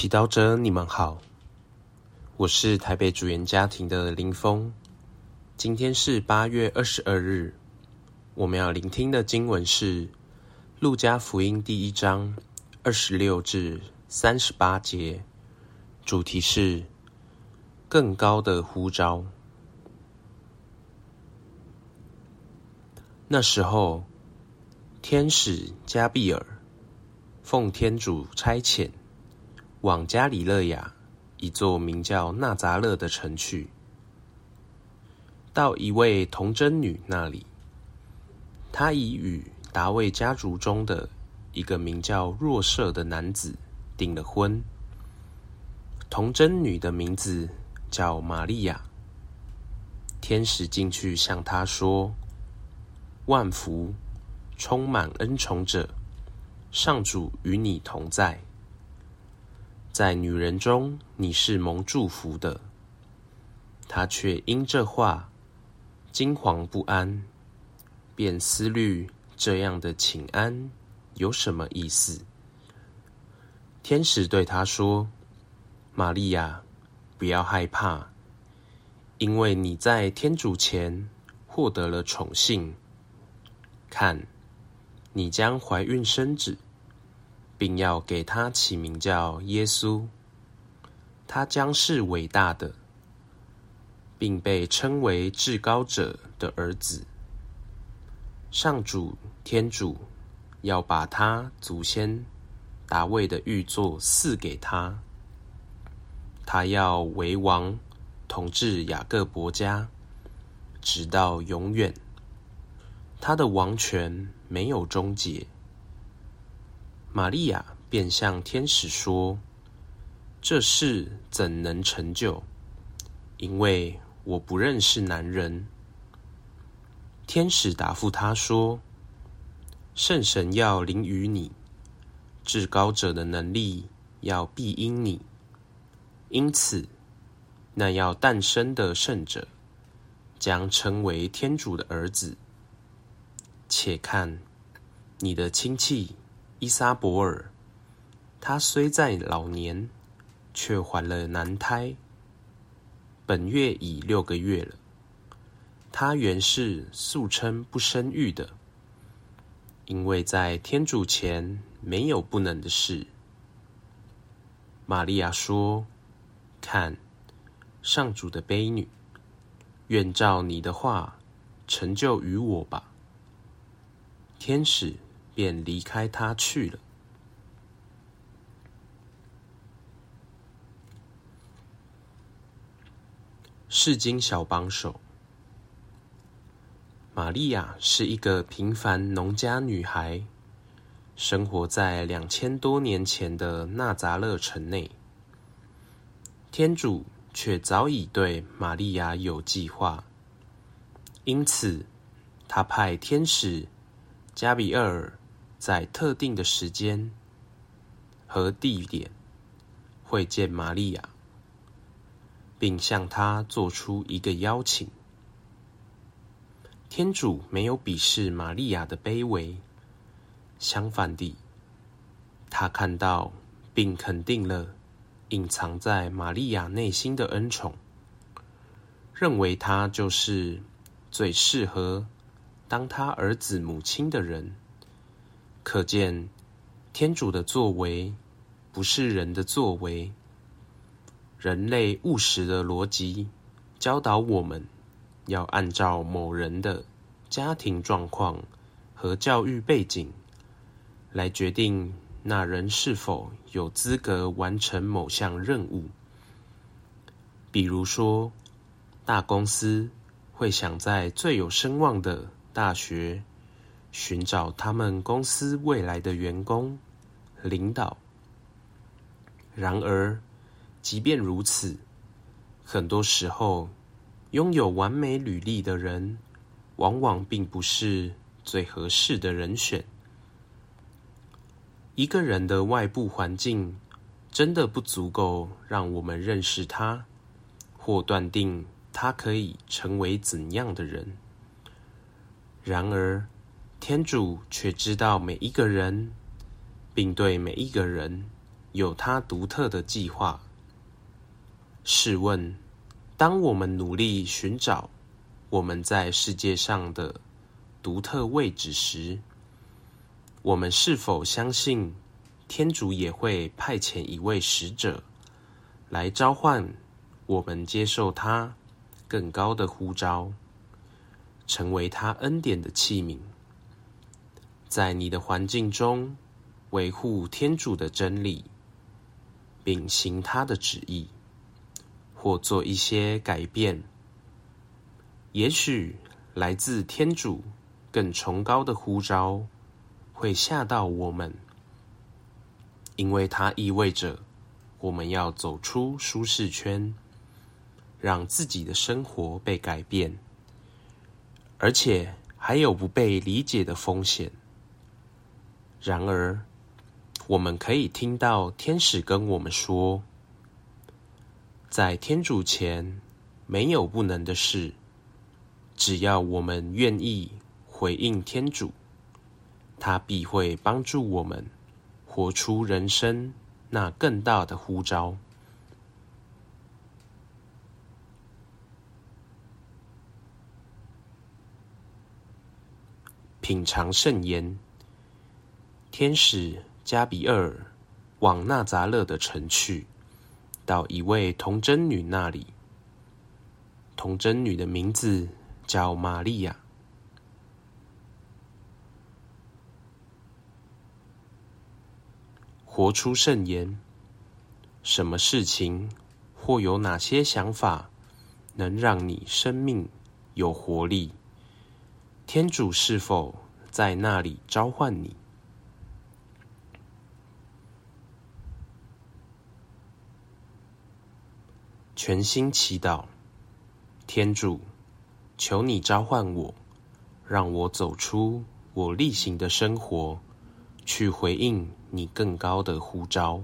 祈祷者，你们好，我是台北主言家庭的林峰。今天是八月二十二日，我们要聆听的经文是《路加福音》第一章二十六至三十八节，主题是更高的呼召。那时候，天使加俾尔奉天主差遣。往加里勒亚一座名叫纳扎勒的城去，到一位童贞女那里，她已与达味家族中的一个名叫若瑟的男子订了婚。童贞女的名字叫玛利亚。天使进去向她说：“万福，充满恩宠者，上主与你同在。”在女人中，你是蒙祝福的。她却因这话惊惶不安，便思虑这样的请安有什么意思。天使对她说：“玛利亚，不要害怕，因为你在天主前获得了宠幸。看，你将怀孕生子。”并要给他起名叫耶稣，他将是伟大的，并被称为至高者的儿子。上主天主要把他祖先达味的玉座赐给他，他要为王，统治雅各伯家，直到永远。他的王权没有终结。玛利亚便向天使说：“这事怎能成就？因为我不认识男人。”天使答复她说：“圣神要临于你，至高者的能力要庇荫你，因此，那要诞生的圣者将称为天主的儿子。且看，你的亲戚。”伊莎伯尔，她虽在老年，却怀了男胎，本月已六个月了。她原是素称不生育的，因为在天主前没有不能的事。玛利亚说：“看，上主的悲女，愿照你的话成就于我吧。”天使。便离开他去了。世经小帮手，玛利亚是一个平凡农家女孩，生活在两千多年前的纳扎勒城内。天主却早已对玛利亚有计划，因此他派天使加比尔。在特定的时间和地点会见玛利亚，并向她做出一个邀请。天主没有鄙视玛利亚的卑微，相反地，他看到并肯定了隐藏在玛利亚内心的恩宠，认为她就是最适合当他儿子母亲的人。可见，天主的作为不是人的作为。人类务实的逻辑教导我们，要按照某人的家庭状况和教育背景来决定那人是否有资格完成某项任务。比如说，大公司会想在最有声望的大学。寻找他们公司未来的员工、领导。然而，即便如此，很多时候，拥有完美履历的人，往往并不是最合适的人选。一个人的外部环境，真的不足够让我们认识他，或断定他可以成为怎样的人。然而，天主却知道每一个人，并对每一个人有他独特的计划。试问，当我们努力寻找我们在世界上的独特位置时，我们是否相信天主也会派遣一位使者来召唤我们接受他更高的呼召，成为他恩典的器皿，在你的环境中维护天主的真理，并行他的旨意，或做一些改变？也许来自天主更崇高的呼召会吓到我们，因为它意味着我们要走出舒适圈，让自己的生活被改变，而且还有不被理解的风险。然而，我们可以听到天使跟我们说，在天主前没有不能的事。只要我们愿意回应天主，他必会帮助我们活出人生那更大的呼召。品尝圣言，天使加比尔往纳匝勒的城去，到一位童贞女那里。童贞女的名字。叫玛利亚，活出圣言。什么事情或有哪些想法能让你生命有活力？天主是否在那里召唤你？全心祈祷，天主。求你召唤我，让我走出我例行的生活，去回应你更高的呼召。